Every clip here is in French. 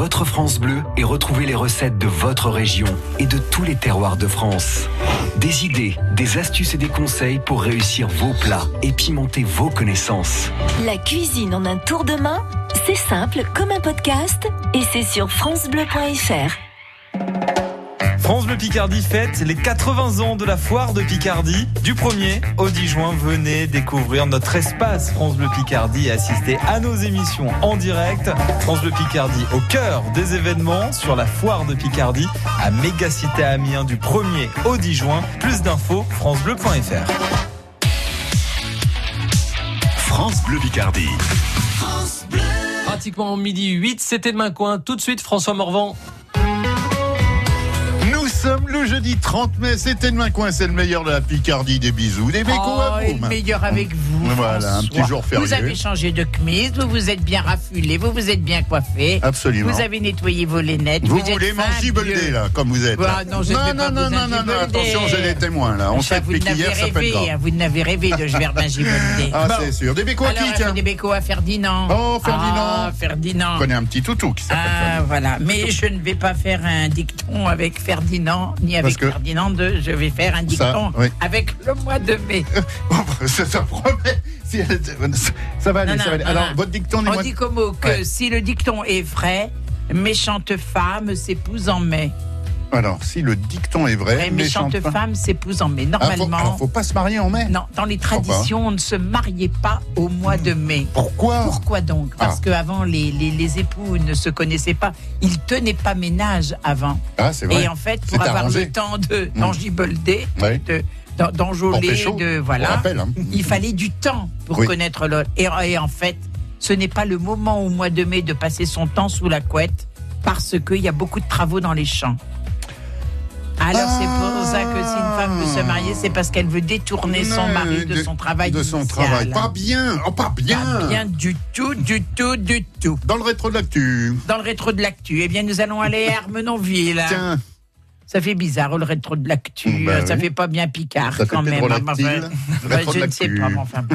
votre France Bleu et retrouvez les recettes de votre région et de tous les terroirs de France. Des idées, des astuces et des conseils pour réussir vos plats et pimenter vos connaissances. La cuisine en un tour de main, c'est simple comme un podcast et c'est sur francebleu.fr. France Bleu Picardie fête les 80 ans de la foire de Picardie. Du 1er au 10 juin, venez découvrir notre espace France Bleu Picardie et assister à nos émissions en direct. France Bleu Picardie au cœur des événements sur la foire de Picardie à Mégacité Amiens du 1er au 10 juin. Plus d'infos, francebleu.fr. France Bleu Picardie. Pratiquement midi 8, c'était demain coin. Tout de suite, François Morvan. Nous sommes le jeudi 30 mai, c'était demain coin, c'est le meilleur de la Picardie, des bisous, des bécos Oh, à vous. le meilleur avec vous. Voilà, un petit jour férié. Vous avez changé de chemise, vous vous êtes bien raffulé, vous vous êtes bien coiffé. Absolument. Vous avez nettoyé vos lunettes. Vous, êtes voulez mangibolder là, comme vous êtes. Ah, non, je non, pas non, non, non, non, attention, j'ai les témoins là. On sait vous depuis n'avez qu'hier, ça grave. hein, vous n'avez rêvé de je vais mangibolder. Ah, c'est sûr. Des bécos à qui, tiens fait des bécos à Ferdinand. Oh, Ferdinand. Ah, Ferdinand. Je connais un petit toutou qui s'appelle Ah, voilà. Mais je ne vais pas faire un dicton avec Ferdinand, ni avec que- Ferdinand II. Je vais faire un dicton oui. avec le mois de mai. Ça, ça promet. Elle- Ça va aller, Non, ça va non, aller. non, Alors, votre dicton, On dit comme mot que Ouais. si le dicton est vrai, méchante femme s'épouse en mai. Alors, si le dicton est vrai, Vraie méchante méchante femme s'épouse en mai. Ah, faut, Normalement, alors, faut pas se marier en mai. non, dans les traditions, on ne se mariait pas au mois de mai. Pourquoi Pourquoi donc Parce Ah. qu'avant, les, les, les époux ne se connaissaient pas. Ils tenaient pas ménage avant. Ah, c'est vrai. Et en fait, pour avoir arrangé. le temps de d'engibolder, Ouais. de d'enjôler, de voilà, rappelle, hein. il fallait du temps pour Oui. connaître l'autre. Et, et en fait, ce n'est pas le moment au mois de mai de passer son temps sous la couette parce qu'il y a beaucoup de travaux dans les champs. Alors c'est pour ça que si une femme veut se marier, c'est parce qu'elle veut détourner son mari de, son travail De son initial. travail. Pas bien. Oh, pas bien. Pas bien du tout, du tout, du tout. Dans le rétro de l'actu. Dans le rétro de l'actu, eh bien, nous allons aller à Armenonville. Tiens, Ça fait bizarre, le rétro de l'actu. Bah ça oui. fait pas bien picard Ça quand même. pédrolactyle, Enfin, je ne sais pas, mais enfin.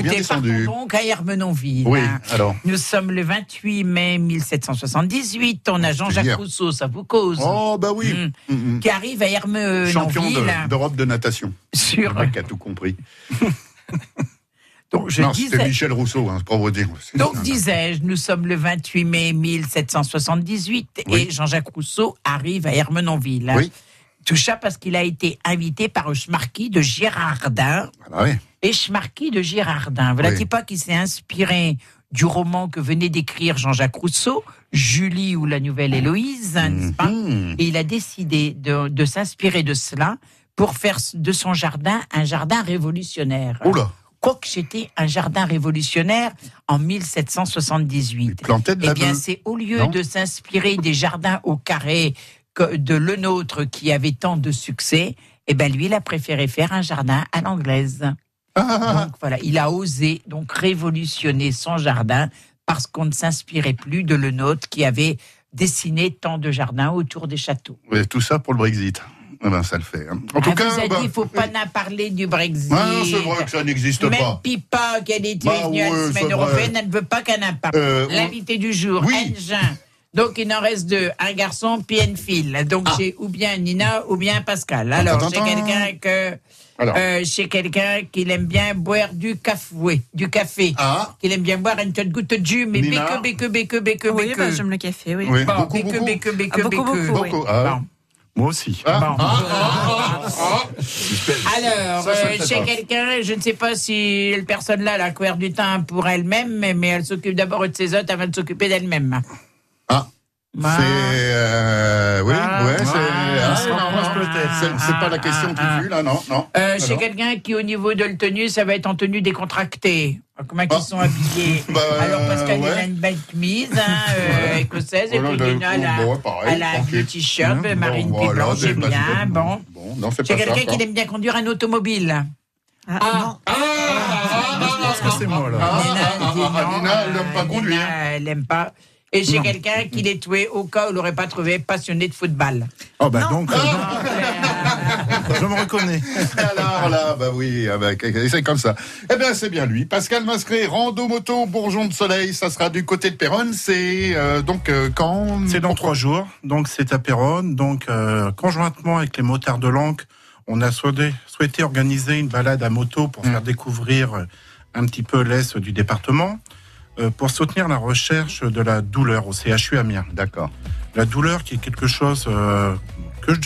bien descendu partons donc à Hermenonville. Oui, hein. alors. Nous sommes le 28 mai 1778. On a Jean-Jacques hier. Rousseau, ça vous cause. Oh, bah oui. Mm. Mm, mm. Qui arrive à Champion Hermenonville. de- d'Europe de, natation. sur. Le mec a tout compris. Donc, je non, c'était disais. Michel Rousseau, hein, pour vous dire. Donc, disais-je, nous sommes le 28 mai 1778 Oui. et Jean-Jacques Rousseau arrive à Hermenonville. Oui. Tout ça parce qu'il a été invité par Schmarki de Girardin. Ah oui. Et Schmarki de Girardin, voilà Oui. pas qui s'est inspiré du roman que venait d'écrire Jean-Jacques Rousseau, Julie ou la nouvelle Héloïse, n'est-ce pas? Mhm. Et il a décidé de, de s'inspirer de cela pour faire de son jardin un jardin révolutionnaire. Oula, Quoique c'était un jardin révolutionnaire en 1778. il plantait de Eh bien, c'est au lieu Non de s'inspirer des jardins au carré de le nôtre qui avait tant de succès, eh ben lui, il a préféré faire un jardin à l'anglaise. Ah, Donc voilà, il a osé donc révolutionner son jardin parce qu'on ne s'inspirait plus de le nôtre qui avait dessiné tant de jardins autour des châteaux. oui, tout ça pour le Brexit. Eh ben, ça le fait. hein. En tout Elle cas, a bah, dit, il faut pas n'en parler du Brexit. Ah, non, c'est vrai que ça n'existe Même pas. Pipa, qui était Bah venue à ouais, la semaine européenne, elle ne veut pas qu'elle en parle. Euh, on- L'invité du jour, Oui. Engin. Donc, il en reste deux. Un garçon, puis une fille. Donc, j'ai ou bien Nina ou bien Pascal. Alors, j'ai quelqu'un que. Euh, chez quelqu'un qui aime bien boire du café, du café, Ah, qu'il aime bien boire une petite goutte de jus, mais béque, béque, béque, béque, Oui, bah, j'aime le café, oui. oui, Bon, beaucoup, béque, beaucoup. béque, béque, Ah, beaucoup, béque. beaucoup, oui. Beaucoup, ah. Bon. Moi aussi. Ah, ah, ah, Alors, euh, chez quelqu'un, je ne sais pas si la personne-là a couvert du temps pour elle-même, mais, elle s'occupe d'abord de ses autres avant de s'occuper d'elle-même. Ah. Voilà. C'est. euh, oui, Ah, ouais, c'est. ah, ah, c'est- C'est pas la question qui Ah, tue, là, non, non. Euh, chez Alors quelqu'un qui, au niveau de la tenue, ça va être en tenue décontractée. Comment ils Ah. sont habillés Bah, Alors, Pascal, il a une belle chemise hein, euh, écossaise, et Voilà, puis Nina, elle a, bon, un t-shirt, Bon, marine voilà, c'est c'est pas- bien, c'est bon. Bon, c'est quelqu'un qui aime bien conduire un automobile. Ah, Ah. non. Je pense que c'est moi, là. Ah, Nina, ah, ah, non, Nina, elle n'aime pas euh, conduire. Nina, elle n'aime pas. Et chez quelqu'un qui l'est tué au cas où il n'aurait pas trouvé passionné de football. Oh, bah donc. euh, Je me reconnais. Alors là, bah oui, ah bah, c'est comme ça. Eh bien, c'est bien lui. Pascal Mascré, rando moto, bourgeon de soleil, ça sera du côté de Péronne. C'est euh, donc euh, quand C'est dans trois jours, donc c'est à Péronne. Donc, euh, conjointement avec les motards de l'Ancre, on a souhaité, souhaité organiser une balade à moto pour Mm. faire découvrir euh, un petit peu l'est du département, euh, pour soutenir la recherche de la douleur au CHU Amiens. D'accord. La douleur qui est quelque chose euh, que je,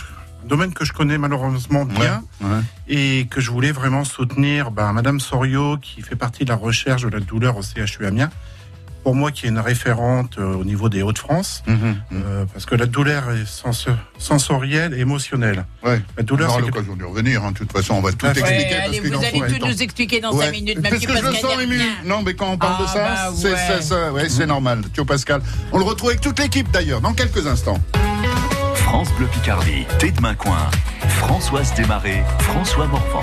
domaine que je connais malheureusement bien. Ouais. et que je voulais vraiment soutenir ben, Madame Sorio, qui fait partie de la recherche de la douleur au CHU Amiens. Pour moi, qui est une référente euh, au niveau des Hauts-de-France, Mhm. euh, parce que la douleur est sens- sensorielle et émotionnelle. Ouais. La On douleur, aura c'est quelque- l'occasion d'y revenir. hein. De toute façon, on va tout Ouais, expliquer. Parce allez, vous allez tout temps. nous expliquer dans Ouais. 5 minutes, même Parce si que je sens ému. Non, mais quand on parle de Ah, ça, bah c'est ouais. ça, ça, ouais, c'est normal. Thio Pascal. On le retrouve avec toute l'équipe d'ailleurs, dans quelques instants. France Bleu Picardie, Thé de Coin. Françoise Desmarais, François Morvan.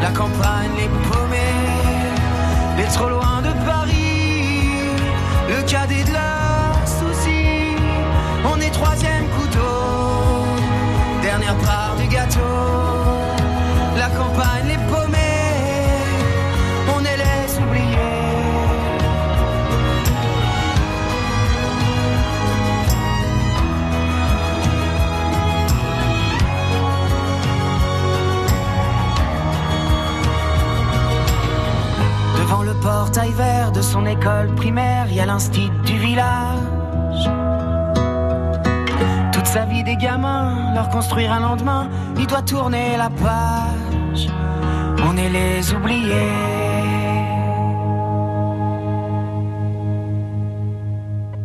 la campagne, les paumés, les trop loin de Paris, le cadet de leurs soucis. On est troisième couteau, dernière part du gâteau, la campagne, les paumés, le portail vert de son école primaire, il y a l'instit du village. Toute sa vie des gamins, leur construire un lendemain, il doit tourner la page. On est les oubliés.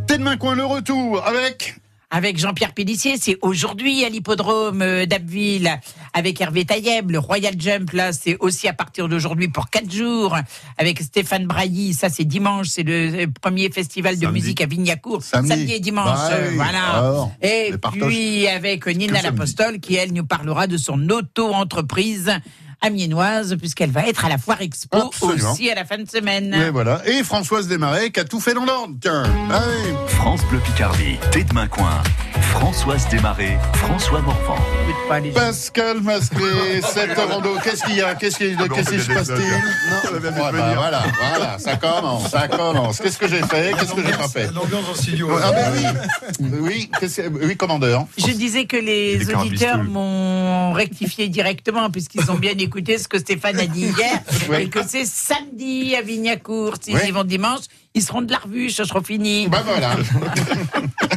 T'es demain coin le retour avec Avec Jean-Pierre Pélissier, c'est aujourd'hui à l'hippodrome euh, d'Abbeville avec Hervé Tailleb. Le Royal Jump, là, c'est aussi à partir d'aujourd'hui pour quatre jours avec Stéphane Brailly. Ça, c'est dimanche, c'est le premier festival de Samedi. musique à Vignacourt. Samedi. et dimanche, Bah euh, voilà. alors, et puis avec Nina. Lapostole qui, elle, nous parlera de son auto-entreprise amiénoise puisqu'elle va être à la Foire Expo Absolument. aussi à la fin de semaine. Et voilà. Et Françoise Desmarais qui a tout fait dans l'ordre. Tiens, ah oui. France Bleu Picardie. T'es de main coin. Françoise Desmarais, François Morvan. Pascal Masqué, cette rando, qu'est-ce qu'il y a? Qu'est-ce qui, qu'est-ce qui se passe-t-il? Non, Ouais, bah, voilà, voilà, ça commence, ça commence. Qu'est-ce que j'ai fait? Qu'est-ce que j'ai pas fait? L'ambiance en studio. Ah ben oui, oui, qu'est-ce que- oui, commandeur. Je disais que les auditeurs m'ont rectifié directement puisqu'ils ont bien écouté ce que Stéphane a dit hier Oui. et que c'est samedi à Vignacourt. S'ils Oui. y vont dimanche, ils seront de la revue, ce sera fini. Bah voilà.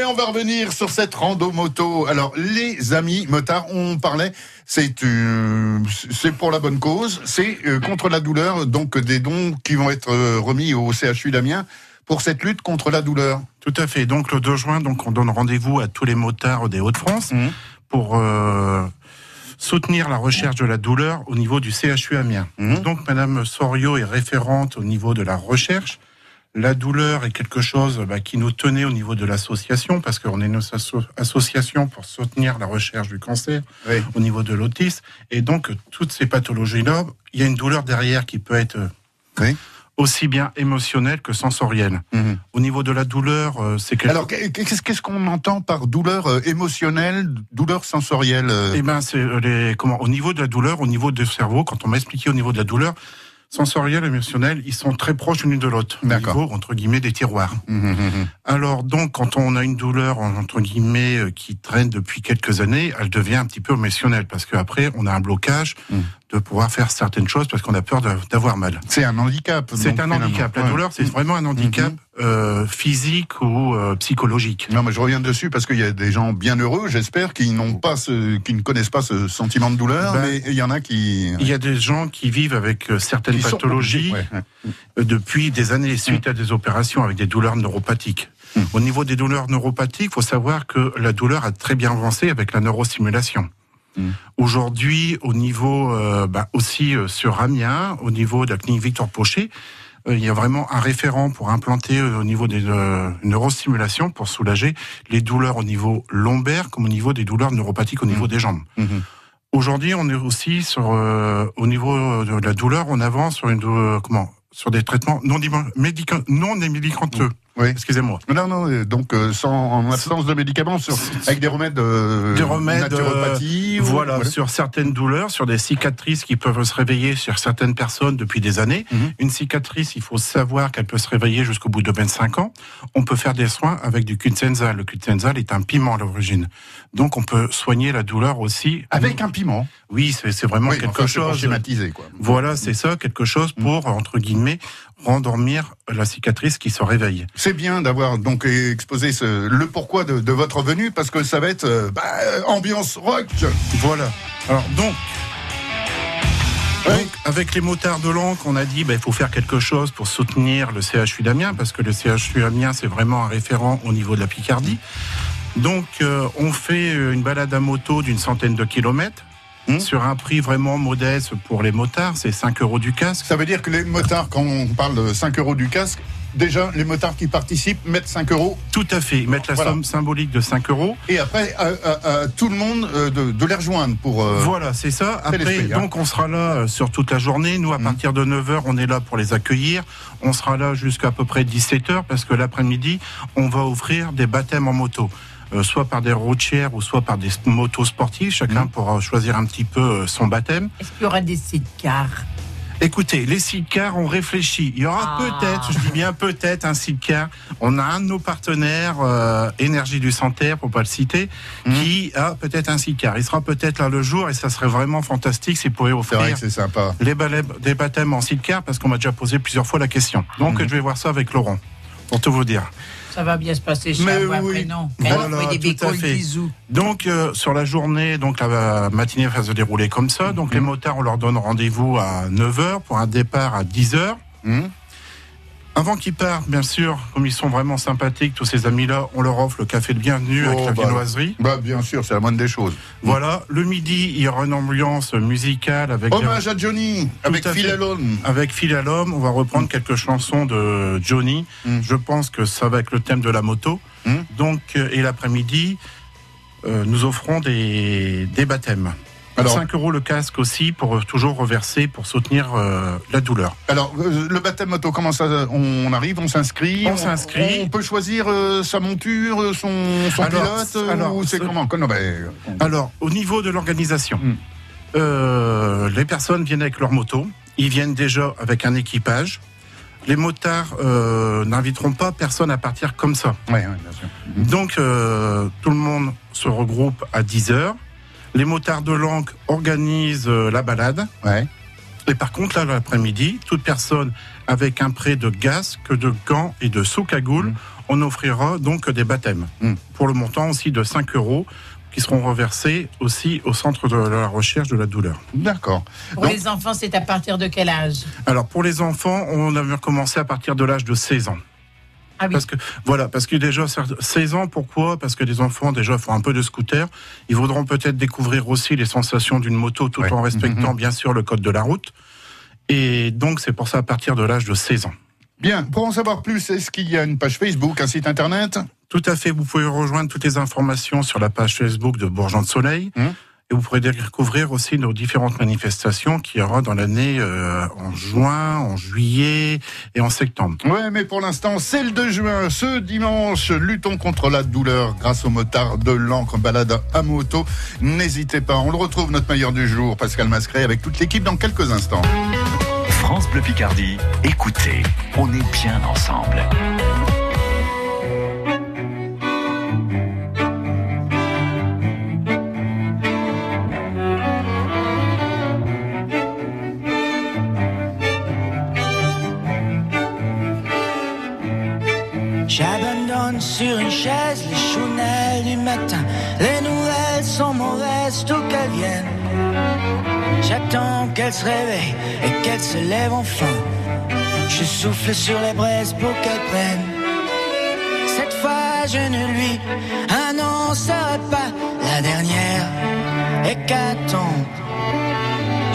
Allez, on va revenir sur cette rando moto. Alors, les amis motards, on parlait, c'est euh, c'est pour la bonne cause, c'est euh, contre la douleur, donc des dons qui vont être euh, remis au CHU d'Amiens pour cette lutte contre la douleur. Tout à fait. Donc le 2 juin, donc on donne rendez-vous à tous les motards des Hauts-de-France Mhm. pour euh, soutenir la recherche de la douleur au niveau du CHU Amiens. Mhm. Donc, Madame Sorio est référente au niveau de la recherche. La douleur est quelque chose bah, qui nous tenait au niveau de l'association, parce qu'on est une asso- association pour soutenir la recherche du cancer Oui. au niveau de l'autisme. Et donc, toutes ces pathologies-là, il y a une douleur derrière qui peut être Oui. aussi bien émotionnelle que sensorielle. Mhm. Au niveau de la douleur, euh, c'est quelque Alors, qu'est-ce qu'on entend par douleur euh, émotionnelle, douleur sensorielle euh, Eh ben, c'est les comment au niveau de la douleur, au niveau du cerveau, quand on m'a expliqué au niveau de la douleur sensorielle, émotionnelle, ils sont très proches l'une de l'autre. Au D'accord. niveau entre guillemets des tiroirs. mhm, mhm. Alors donc, quand on a une douleur entre guillemets euh, qui traîne depuis quelques années, elle devient un petit peu émotionnelle parce qu'après on a un blocage. De pouvoir faire certaines choses parce qu'on a peur d'avoir mal. C'est un handicap. C'est un finalement. handicap. La Ouais. douleur, c'est vraiment un handicap euh, physique ou euh, psychologique. Non, mais je reviens dessus parce qu'il y a des gens bien heureux, j'espère, qui n'ont pas ce, qui ne connaissent pas ce sentiment de douleur, Ben, mais il y en a qui. Il y a des gens qui vivent avec euh, certaines qui pathologies ouais, euh, depuis des années suite à des opérations avec des douleurs neuropathiques. Mm. Au niveau des douleurs neuropathiques, il faut savoir que la douleur a très bien avancé avec la neurostimulation. Mm. Aujourd'hui, au niveau euh, bah, aussi euh, sur Amiens, au niveau de la clinique Victor Pochet, euh, il y a vraiment un référent pour implanter au niveau des neurostimulations pour soulager les douleurs au niveau lombaire comme au niveau des douleurs neuropathiques au niveau des jambes. Mhm. Aujourd'hui, on est aussi sur au niveau de la douleur, on avance sur une dou- comment sur des traitements non non médicamenteux. Oui. Excusez-moi. Non, non, euh, donc euh, sans, en absence de médicaments, sur, avec des remèdes, euh, Des remèdes, naturopathie. ou- Voilà, sur certaines douleurs, sur des cicatrices qui peuvent se réveiller sur certaines personnes depuis des années. Mhm. Une cicatrice, il faut savoir qu'elle peut se réveiller jusqu'au bout de 25 ans. On peut faire des soins avec du kunsenzal. Le kunsenzal est un piment à l'origine. Donc on peut soigner la douleur aussi. Avec un piment. Oui, c'est vraiment Oui, quelque enfin, chose. schématiser, quoi. Voilà, c'est ça, quelque chose pour, entre guillemets, rendormir la cicatrice qui se réveille. C'est bien d'avoir donc exposé ce, le pourquoi de, de votre venue, parce que ça va être euh, bah, ambiance rock. Voilà. Alors donc, donc, avec les motards de l'encre, on a dit bah, il faut faire quelque chose pour soutenir le CHU d'Amiens, parce que le CHU d'Amiens, c'est vraiment un référent au niveau de la Picardie. Donc, euh, on fait euh, une balade à moto d'une centaine de kilomètres. Hmm. Sur un prix vraiment modeste pour les motards, c'est 5 euros du casque. Ça veut dire que les motards, quand on parle de 5 euros du casque, déjà les motards qui participent mettent 5 euros Tout à fait. Ils mettent la Voilà. somme symbolique de 5 euros. et après à, à- à tout le monde euh, de, de les rejoindre pour. euh, Voilà, c'est ça. Après, hein. donc on sera là euh, sur toute la journée. Nous, à Mhm. partir de 9h, on est là pour les accueillir. On sera là jusqu'à à peu près 17h parce que l'après-midi, on va offrir des baptêmes en moto. Euh, soit par des routières ou soit par des motos sportives. Chacun Mhm. pourra choisir un petit peu euh, son baptême. Est-ce qu'il y aura des sidecars? Écoutez, les sidecars, on réfléchit. Il y aura Ah. peut-être, je dis bien peut-être, un sidecar. On a un de nos partenaires, euh, Énergie du Santerre, pour pas le citer, Mhm. qui a peut-être un sidecar. Il sera peut-être là le jour et ça serait vraiment fantastique s'il pouvait C'est offrir vrai que c'est sympa. les des baptêmes en sidecar parce qu'on m'a déjà posé plusieurs fois la question. Donc Mhm. je vais voir ça avec Laurent, pour tout vous dire. Ça va bien se passer Mais oui. après, non Voilà, Elle envoie des tout à fait. bisous. Donc euh, sur la journée, donc la matinée va se dérouler comme ça. Donc les motards, on leur donne rendez-vous à 9h pour un départ à 10h. Avant qu'ils partent, bien sûr, comme ils sont vraiment sympathiques, tous ces amis-là, on leur offre le café de bienvenue avec Oh, la bah. viennoiserie. bah, bien sûr, c'est la moindre des choses. Voilà, le midi, il y aura une ambiance musicale avec Hommage à Johnny avec à Phil fait. Alone. Avec Phil l'homme, on va reprendre quelques chansons de Johnny. Mm. Je pense que ça va être le thème de la moto. Mm. Donc, euh, et l'après-midi, euh, nous offrons des, des baptêmes. Alors- 5 euros le casque aussi pour euh, toujours reverser pour soutenir euh, la douleur. Alors, euh, le baptême moto, comment ça On arrive, on s'inscrit On s'inscrit. On peut choisir euh, sa monture, son, son Alors, pilote alors, ou c'est ce- comment? Non, ben, on- Alors, au niveau de l'organisation, Mm. euh, les personnes viennent avec leur moto. Ils viennent déjà avec un équipage. Les motards n'inviteront pas personne à partir comme ça. Ouais, ouais, bien sûr. Donc, euh, tout le monde se regroupe à 10 heures. Les motards de Lanque organisent euh, la balade. Ouais. Et par contre, là, l'après-midi, toute personne avec un prêt de gaz, que de gants et de sous-cagoule, Mm. on offrira donc des baptêmes. Mm. Pour le montant aussi de 5 euros, qui seront reversés aussi au centre de la recherche de la douleur. D'accord. Pour Donc- les enfants, c'est à partir de quel âge? Alors, pour les enfants, on avait commencé à partir de l'âge de 16 ans. Ah oui. Parce que voilà, parce que déjà certes, 16 ans, pourquoi? Parce que les enfants déjà font un peu de scooter. Ils voudront peut-être découvrir aussi les sensations d'une moto, tout Ouais. en respectant Mhm. bien sûr le code de la route. Et donc c'est pour ça à partir de l'âge de 16 ans. Bien, pour en savoir plus, est-ce qu'il y a une page Facebook, un site internet? Tout à fait, vous pouvez rejoindre toutes les informations sur la page Facebook de Bourgeon de Soleil. Mhm. Et vous pourrez découvrir aussi nos différentes manifestations qu'il y aura dans l'année euh, en juin, en juillet et en septembre. Ouais, mais pour l'instant, c'est le 2 juin. Ce dimanche, luttons contre la douleur grâce au motard de l'encre balade à moto. N'hésitez pas, on le retrouve, notre meilleur du jour, Pascal Mascret, avec toute l'équipe dans quelques instants. France Bleu Picardie, écoutez, on est bien ensemble. Sur une chaise les chounelles du matin. Les nouvelles sont mauvaises, tout qu'elles viennent. J'attends qu'elle se réveille et qu'elle se lève enfin. Je souffle sur les braises pour qu'elle prenne. Cette fois, je ne lui annoncerai pas la dernière hécatombe.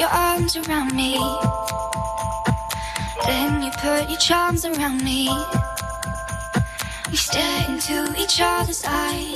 your arms around me. Then you put your charms around me. We stare into each other's eyes.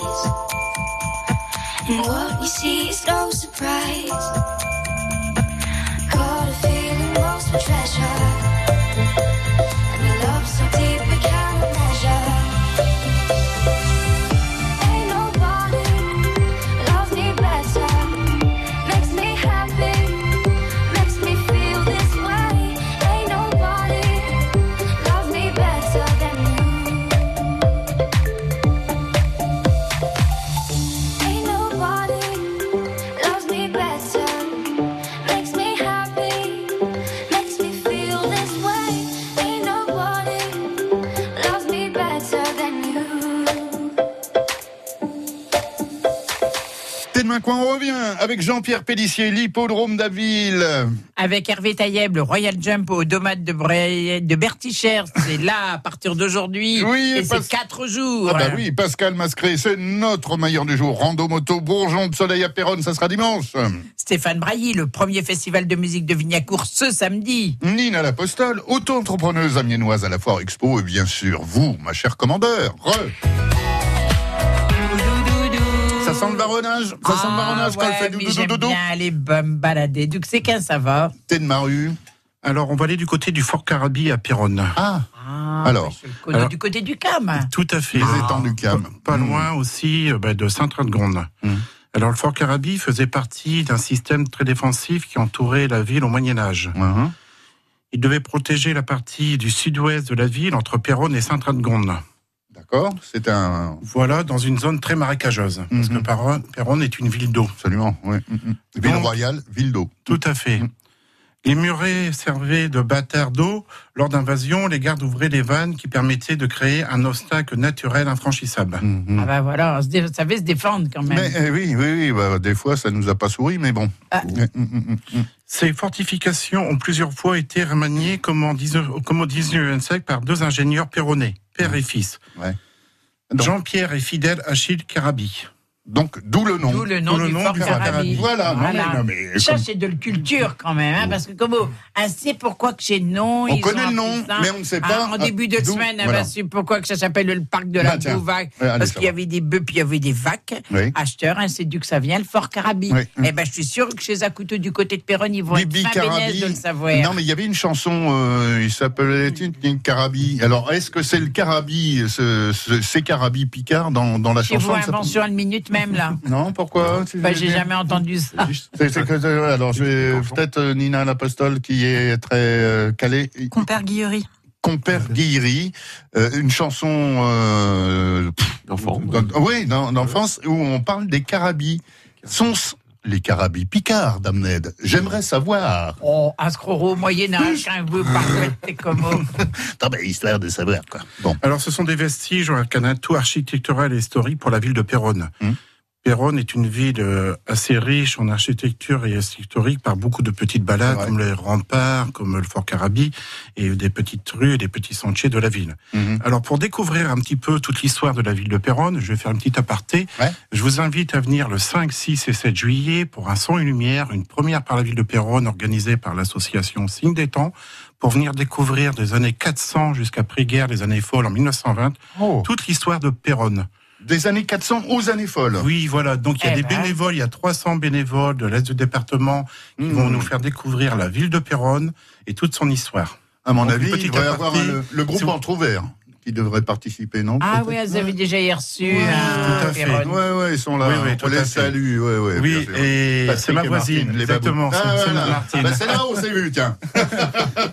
Avec Jean-Pierre Pellissier, l'hippodrome d'Aville. Avec Hervé Tailleb, le Royal Jump au Domate de, Bertichère. C'est là, à partir d'aujourd'hui. Oui, et parce- c'est quatre jours. Ah bah oui, Pascal Mascré, c'est notre meilleur du jour. Rando moto, Bourgeon de Soleil à Péronne, ça sera dimanche. Stéphane Brailly, le premier festival de musique de Vignacourt ce samedi. Nina l'Apostole, auto-entrepreneuse amiénoise à la Foire Expo, et bien sûr, vous, ma chère commandeur. Re. Ça sent le baronnage Ça sent le baronnage quand Ah ouais, elle fait mais doudou j'aime doudou bien aller me balader. Donc c'est qu'un ça va. T'es de Maru. Alors, on va aller du côté du Fort Carabi à Péronne. Ah, Ah, Alors, ouais, je le connais alors- du côté du Cam. Tout à fait. les étangs du Cam. Pas, pas Mmh. loin aussi euh, bah, de Saint-Radegonde. Mm. Alors, le Fort Carabi faisait partie d'un système très défensif qui entourait la ville au Moyen-Âge. Mhm. Il devait protéger la partie du sud-ouest de la ville entre Péronne et Saint-Radegonde. D'accord, c'est un... Voilà, dans une zone très marécageuse. Parce Mhm. que Péronne, Péronne est une ville d'eau. Absolument, oui. Mhm. Ville Donc- royale, ville d'eau. Tout à fait. Mm. Les murets servaient de bâtards d'eau. Lors d'invasion, les gardes ouvraient les vannes qui permettaient de créer un obstacle naturel infranchissable. Mhm. Ah bah voilà, on se dé- ça savait se défendre quand même. Mais eh oui, oui, oui, bah, des fois ça nous a pas souri, mais bon. Ah. Mm, mm, mm, mm. Ces fortifications ont plusieurs fois été remaniées comme, en 19 comme au 19e siècle par deux ingénieurs péronnais, père et fils. Ouais. Jean-Pierre et Fidèle Achille Carabi. Donc, d'où le nom. D'où le nom du nom du. Voilà, non, Voilà. mais, non, mais Ça, comme- c'est de la culture quand même, hein, parce que comme on on sait pourquoi que chez nom, On ils connaît ont le nom, mais on ne sait Ah, pas, en ah, début de d'où- semaine, on va su pourquoi que ça s'appelle le parc de la Bah. Bouvac, Ouais, parce qu'il y avait des bœufs, puis il y avait des vaques. Oui. Acheteurs, hein, c'est d'où que ça vient, le Fort Carabi. Oui. Eh ben, je suis sûr que chez Zacuto du côté de Péronne, ils vont Bibi être Carabi. de le savoir. Non, mais il y avait une chanson, euh, il s'appelait Carabi. Alors, est-ce que c'est le Carabi, ce, ce- c'est Carabi Picard dans, dans la chanson vous, invention une minute même, là. Non, pourquoi Bah, j'ai jamais entendu ça. C'est- c'est que- euh, alors, je vais peut-être euh, Nina l'Apostole qui est très euh, calée. Compère Guillery. Compère Guillery, euh, une chanson euh, pff, D'enfant. d'en- oui, d'en- d'enfance où on parle des carabis. Sont les carabis picards, Dame Ned J'aimerais savoir. Oh, Ascroro au Moyen-Âge, un peu parfait comme Non, mais histoire de savoir, quoi. Bon. Alors, ce sont des vestiges un atout architectural et historique pour la ville de Péronne. Hum. Péronne est une ville euh, assez riche en architecture et historique par beaucoup de petites balades, comme les remparts, comme le Fort Carabi, et des petites rues et des petits sentiers de la ville. Mhm. Alors, pour découvrir un petit peu toute l'histoire de la ville de Péronne, je vais faire un petit aparté. Ouais. Je vous invite à venir le 5, 6 et 7 juillet pour un son et lumière, une première par la ville de Péronne organisée par l'association Signe des Temps, pour venir découvrir des années 400 jusqu'à pré-guerre, les années folles en 1920, Oh. toute l'histoire de Péronne. Des années 400 aux années folles. Oui, voilà. Donc il y a Eh des ben. bénévoles, il y a 300 bénévoles de l'Est du département qui Mmh. vont nous faire découvrir la ville de Péronne et toute son histoire. À mon Donc, avis, il devrait y avoir le, le groupe Si vous- Entrouvert qui devrait participer, non Ah oui, vous avez déjà reçu tout à fait. Péronne. Ouais, ouais, ils sont là. Oui, oui, on tout à les fait. salue. Ouais, ouais, bien oui, sûr. et c'est ma voisine, Martine, exactement. C'est Ah, c'est voilà. Martine. Bah, c'est là où on s'est vu, tiens.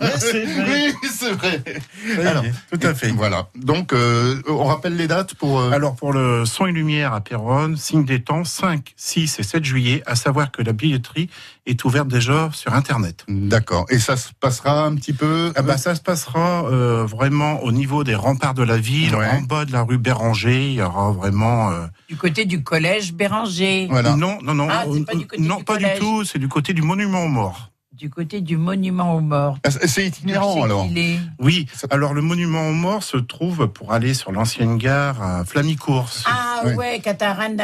oui, c'est vrai. Oui, Alors, tout à fait. Voilà. Donc, euh, on rappelle les dates pour. euh, Alors pour le son et lumière à Péronne, signe des temps, 5, 6 et 7 juillet, à savoir que la billetterie est ouverte déjà sur Internet. D'accord. Et ça se passera un petit peu. Ah bah, ça se passera euh, vraiment au niveau des remparts de la ville, Ouais. en bas de la rue Béranger. Il y aura vraiment. euh, Du côté du collège Béranger. Voilà. Non, non, non, Ah, euh, pas du côté non, du pas du tout. C'est du côté du monument aux morts. Du côté du monument aux morts. Ah, C'est itinérant alors. est. Oui. Alors le monument aux morts se trouve pour aller sur l'ancienne gare à Flamicourt. Ah Ouais. ouais, Catarane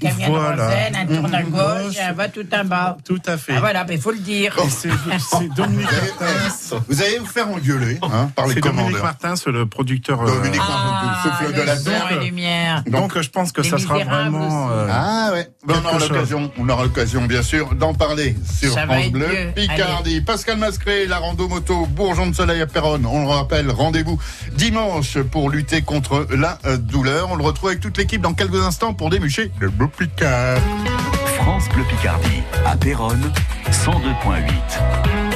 qui vient Voilà. de Rosen, un tourne à Mhm. gauche, un va tout en bas. Tout à fait. Ah voilà, mais faut le dire. C'est Dominique. Vous allez vous faire engueuler hein, par les C'est Dominique commandeurs. Martin, c'est le producteur. euh, Dominique Ah, de le la dent. et lumière. Donc je pense que ça sera vraiment. euh, Ah ouais, Ben, on aura l'occasion, on aura l'occasion bien sûr d'en parler sur France Bleu. Picardie. Pascal Mascré, la rando moto Bourgeon de Soleil à Péronne. On le rappelle, rendez-vous dimanche pour lutter contre la euh, douleur. On le retrouve avec toute l'équipe dans quelques instants pour démucher le beau Picard. France Bleu Picardie, à Péronne, 102.8.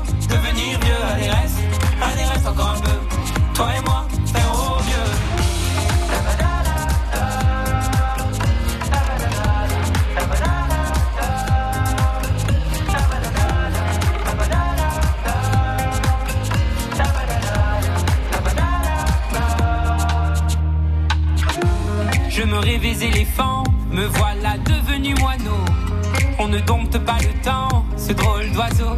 devenir vieux, allez reste, allez reste encore un peu. Toi et moi, faire au mieux. Je me rêvais éléphant, me voilà devenu moineau. On ne dompte pas le temps, ce drôle d'oiseau.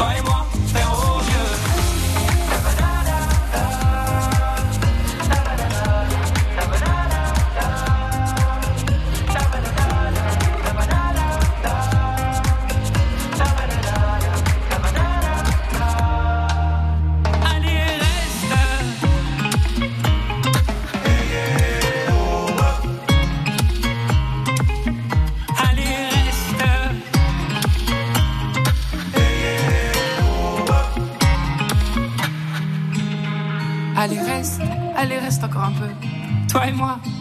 Toi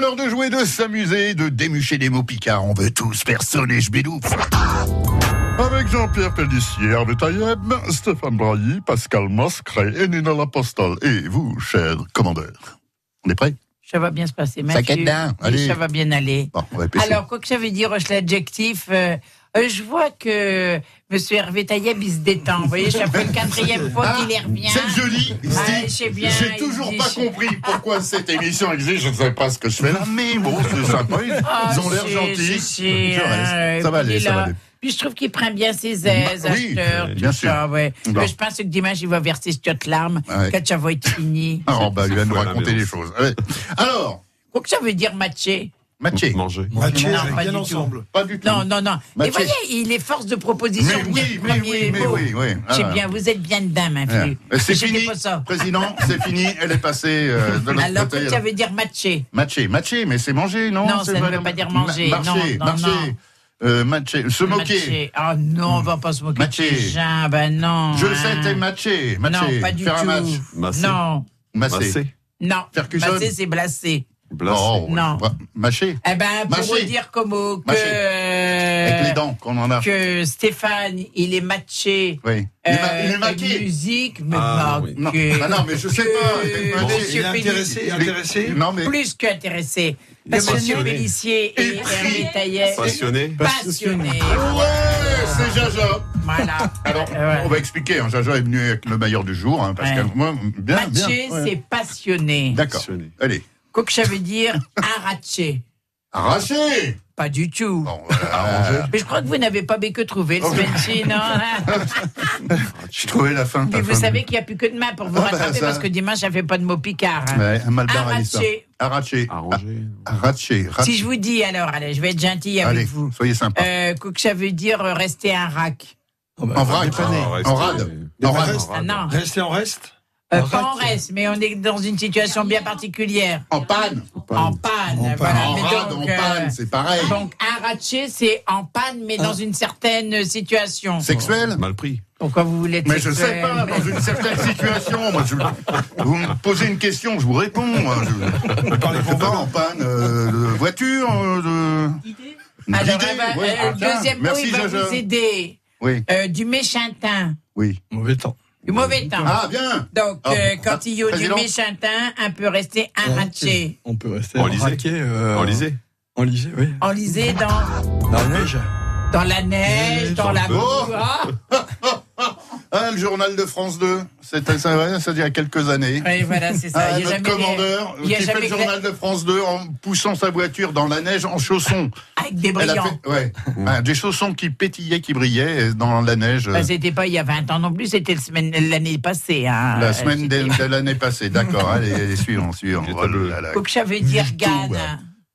L'heure de jouer, de s'amuser, de démucher des mots picards. On veut tous personne et je. Avec Jean-Pierre Pellissier, Hervé Taïeb, Stéphane Brailly, Pascal Moscret et Nina L'Apostole. Et vous, cher commandeur. On est prêts Ça va bien se passer, Ça Mathieu. bien, allez. Ça va bien aller. Bon, on va. Alors, quoi que ça veut dire, l'adjectif, euh, je vois que Monsieur Hervé Taïeb, il se détend. Vous voyez, ça fait quatrième fois qu'il y revient. Ah, C'est joli. Ah, sais bien, J'ai toujours pas compris pourquoi cette émission existe. Je ne savais pas ce que je fais là, mais bon, c'est sympa. Ils, Ah, ils ont l'air gentils. je reste. ça va aller, ça va aller. Puis je trouve qu'il prend bien ses aises, Bah, oui, acheteur, euh, tout bien sûr. ça, ouais. Bon. Je pense que dimanche, il va verser cette larme Ouais. quand ça va être fini. Ah, bah, il va nous raconter les on- choses. Alors, Quoi que ça veut dire matcher Mathieu. Manger. Mathieu, Non, pas bien du ensemble. Pas du tout. Non, non, non. Mais Mathieu. voyez, il est force de proposition. Mais oui, mais oui, mais mot. oui, oui. C'est Ah. bien, vous êtes bien dedans, ma fille. Euh, C'est fini, pas ça. président, c'est fini, elle est passée euh, de l'autre Alors, côté. que ça veut dire matcher Matcher, matcher, mais c'est manger, non Non, c'est ça ne veut pas dire ma- manger. Marcher, Non, non, marcher. non. Euh, matcher, se moquer. Ah non, on va pas se moquer gens, ben non. Je hein. sais, t'es matché, matché. Non, pas du Faire tout. un match. Non, Masser. Masser. non. Percussion. Masser, c'est blasser. Oh, Non. ouais. Mâcher. Eh ben, pour Mâcher. vous dire comme au- que. Avec les dents qu'on en a. que Stéphane, il est matché. Oui. Il est ma- euh, il est avec maqué. musique, mais Ah, pas oui. Non, que- bah non, mais je sais pas. Bon, Monsieur il est intéressé, intéressé. Non, mais. Plus qu'intéressé. Il est Monsieur passionné. Pellissier et Et. Hervé Taillet, Passionné. passionnés. Ouais, c'est Jaja. Voilà. Alors, Euh, on va expliquer. hein. Jaja est venu avec le meilleur du jour, hein, parce Ouais. que moi, bien, bien. Matché, c'est passionné. D'accord. Passionné. Allez. Quoi que ça veut dire arraché. Arraché. pas du tout. Arrangé. Mais je crois que vous n'avez pas que trouvé le semaine-ci, non J'ai trouvé la fin. Mais vous fin savez qu'il n'y a plus que demain pour vous Ah, bah, rattraper ça- parce que dimanche, ça fait pas de mots picards. hein. Ouais, un. Arraché. Arraché. Arraché. Si je vous dis alors, allez, je vais être gentil avec Allez, vous. soyez sympa. Euh, quoi que ça veut dire rester un rack. en vrac. en rade. En rade. Ah, non. Rester en reste Euh, pas en reste, mais on est dans une situation bien particulière. En panne. En panne, En voilà. panne. En Mais rade, donc, en euh, panne, c'est pareil. Donc, un ratché, c'est en panne, mais dans une certaine situation. Sexuel Mal pris. Pourquoi vous voulez être Mais je sais pas, dans une certaine situation. Moi, je- vous me posez une question, je vous réponds. Je ne parlez pas en panne euh, de voiture, euh, de. Alors, va- ouais. euh, Tiens, deuxième mot, il va vous aider. Oui, Euh, du méchantin. oui. Mauvais temps. Du mauvais temps. Ah, bien Donc, Ah, euh, quand il y a du méchantin, on peut rester un ratché. On peut rester raqué, euh, Enlisé. Enlisé, oui. Enlisé dans, Dans la neige. dans la neige, dans la boue. Ah, le journal de France 2, c'était ça, ça dit il y a quelques années. Oui, voilà, c'est ça. Ah, Il y a notre jamais- commandeur il y a qui fait jamais le journal de France 2 en poussant sa voiture dans la neige en chaussons. Avec des brillants. fait- ouais, des chaussons qui pétillaient, qui brillaient dans la neige. Bah, c'était pas il y a 20 ans non plus, c'était le semaine- l'année passée. Hein. La semaine de, de l'année passée, d'accord. Allez, allez, suivant, suivant. Oh. Quoi que ça veut dire Du tout, GAN. ouais.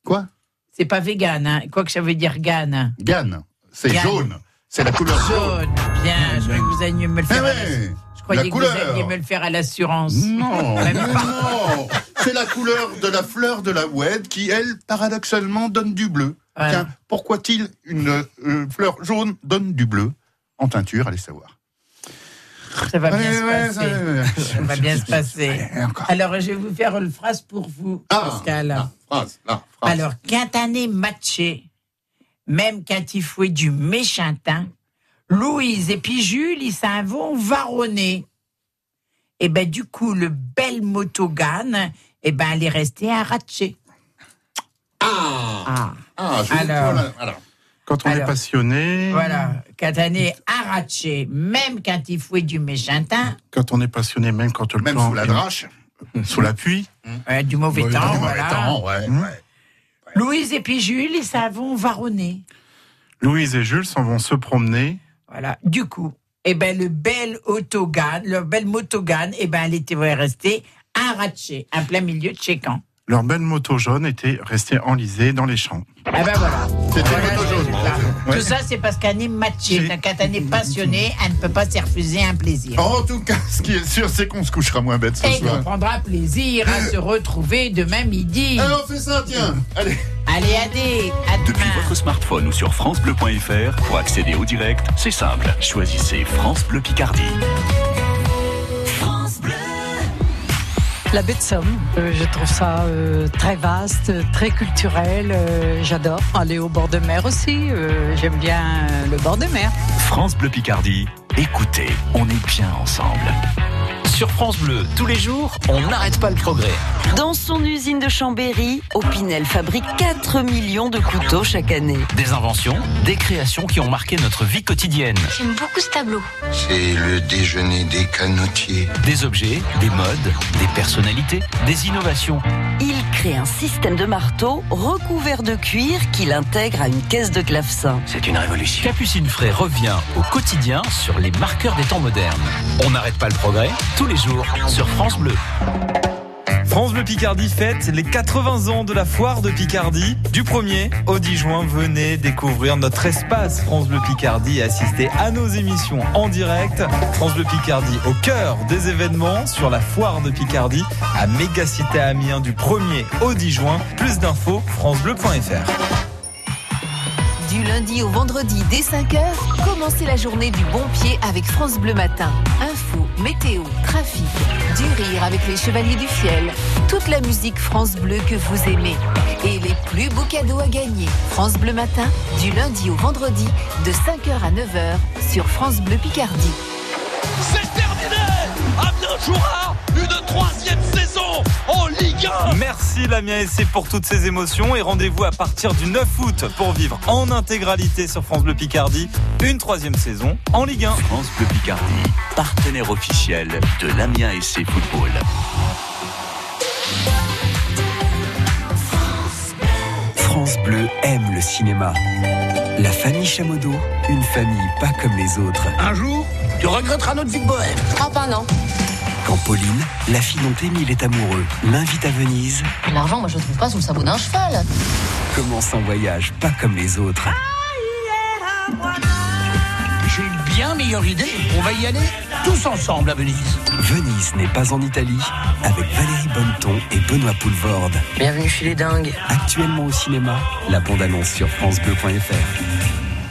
Quoi? C'est pas vegan, hein. Quoi que ça veut dire GAN. Gann, c'est Gann. jaune. C'est la couleur jaune. Bien, je croyais que vous alliez me le Eh faire. la- ouais, Je croyais la que couleur. vous alliez me le faire à l'assurance. Non, Même non. C'est la couleur de la fleur de la oued qui, elle, paradoxalement, donne du bleu. Voilà. Tiens, pourquoi-il une euh, fleur jaune donne du bleu en teinture Allez savoir. Ça va bien Ouais, se ouais. Ça va bien se passer. Alors, je vais vous faire une phrase pour vous, Ah, Pascal. phrase, la phrase. Alors, est matché, même quand il du méchantin, Louise et puis Jules, ils s'en vont varonner. Et ben du coup, le bel motogan, et ben elle est restée à. Ah. Ah, je Alors. Quand on Alors, est passionné, Voilà, quand on est arraché, même quand il faut du méchantin, quand on est passionné, même quand le Même temps sous la drache. sous la pluie, euh, du mauvais temps, Du mauvais voilà. temps, ouais, Mmh. ouais. Louise et puis Jules, ils s'en vont varonner. Louise et Jules s'en vont se promener. Voilà. Du coup, eh ben, le bel autogan, le bel motogan, eh ben, elle était restée arrachée, en plein milieu de chez Caen. Leur belle moto jaune était restée enlisée dans les champs. Ah ben voilà. C'était Voilà, moto jaune. Ouais. Tout ça, c'est parce qu'elle est Quand elle est passionnée, elle ne peut pas se refuser un plaisir. En tout cas, ce qui est sûr, c'est qu'on se couchera moins bête ce Et soir. on prendra plaisir à se retrouver demain midi. Alors, on fait ça, tiens. Allez. Allez, allez, à Depuis demain. votre smartphone ou sur francebleu.fr, pour accéder au direct, c'est simple. Choisissez France Bleu Picardie. La baie de Somme, euh, je trouve ça euh, très vaste, très culturel. euh, J'adore aller au bord de mer aussi. J'aime bien le bord de mer. France Bleu Picardie, écoutez, on est bien ensemble. Sur France Bleu, tous les jours, on n'arrête pas le progrès. Dans son usine de Chambéry, Opinel fabrique 4 millions de couteaux chaque année. Des inventions, des créations qui ont marqué notre vie quotidienne. J'aime beaucoup ce tableau. C'est le déjeuner des canotiers. Des objets, des modes, des personnalités, des innovations. Il crée un système de marteau recouvert de cuir qu'il intègre à une caisse de clavecin. C'est une révolution. Capucine Fray revient au quotidien sur les marqueurs des temps modernes. On n'arrête pas le progrès tous les jours sur France Bleu. France Bleu Picardie fête les 80 ans de la foire de Picardie. Du 1er au 10 juin, venez découvrir notre espace France Bleu Picardie et assister à nos émissions en direct. France Bleu Picardie au cœur des événements sur la foire de Picardie à Mégacité Amiens du 1er au 10 juin. Plus d'infos, francebleu.fr. Du lundi au vendredi dès 5h, commencez la journée du bon pied avec France Bleu Matin. Info, météo, trafic, du rire avec les Chevaliers du Fiel, toute la musique France Bleu que vous aimez et les plus beaux cadeaux à gagner. France Bleu Matin, du lundi au vendredi de 5h à 9h sur France Bleu Picardie. C'est terminé Amiens jouera une troisième saison en Ligue 1 Merci Lamia SC pour toutes ces émotions et rendez-vous à partir du 9 août pour vivre en intégralité sur France Bleu Picardie une troisième saison en Ligue 1. France Bleu Picardie, partenaire officiel de l'Amiens SC Football. France Bleu aime le cinéma. La famille Chamodo, une famille pas comme les autres. Un jour, tu regretteras notre vie de bohème. Ah bah non. Quand Pauline, la fille dont Émile est amoureux, l'invite à Venise, L'argent, moi je le trouve pas sous le sabot d'un cheval. commence un voyage pas comme les autres. J'ai une bien meilleure idée. On va y aller tous ensemble à Venise. Venise n'est pas en Italie, avec Valérie Bonneton et Benoît Poulvorde. Bienvenue chez les dingues. Actuellement au cinéma, la bande-annonce sur francebleu.fr.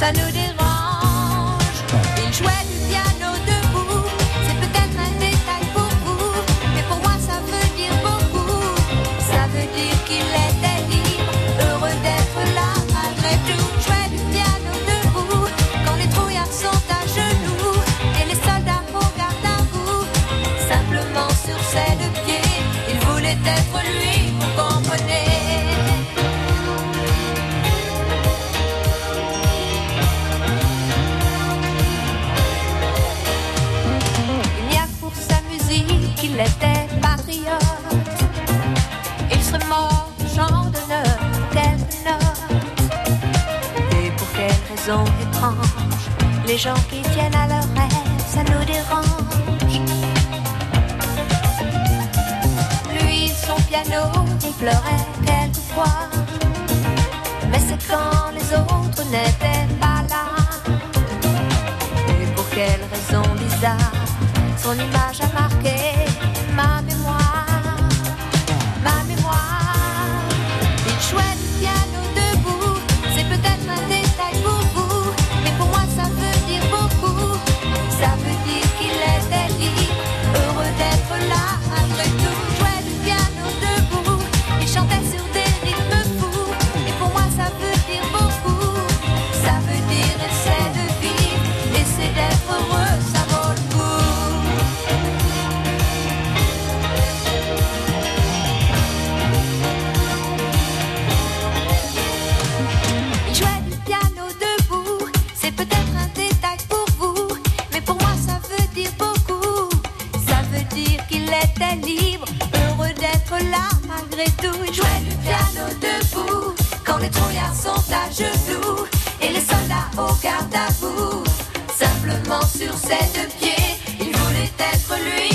ça nous dérange. Il jouait du les trouillards sont à genoux et les soldats au garde à vous. Simplement sur ses deux pieds, il voulait être lui,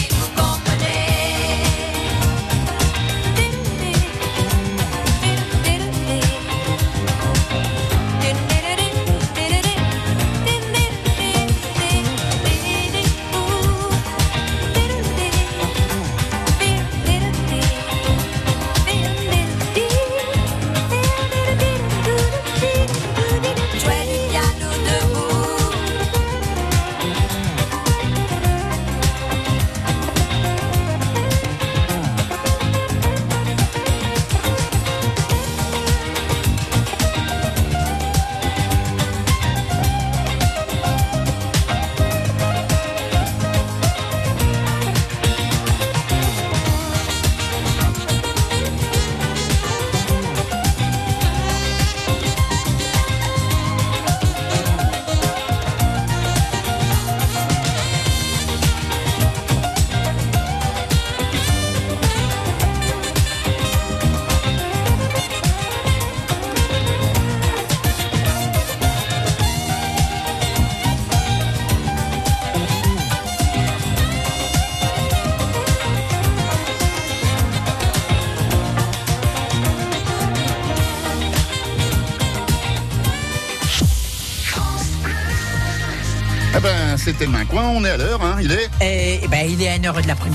le main coin, on est à l'heure, hein, il est? Et, ben, il est à 1h de l'après-midi.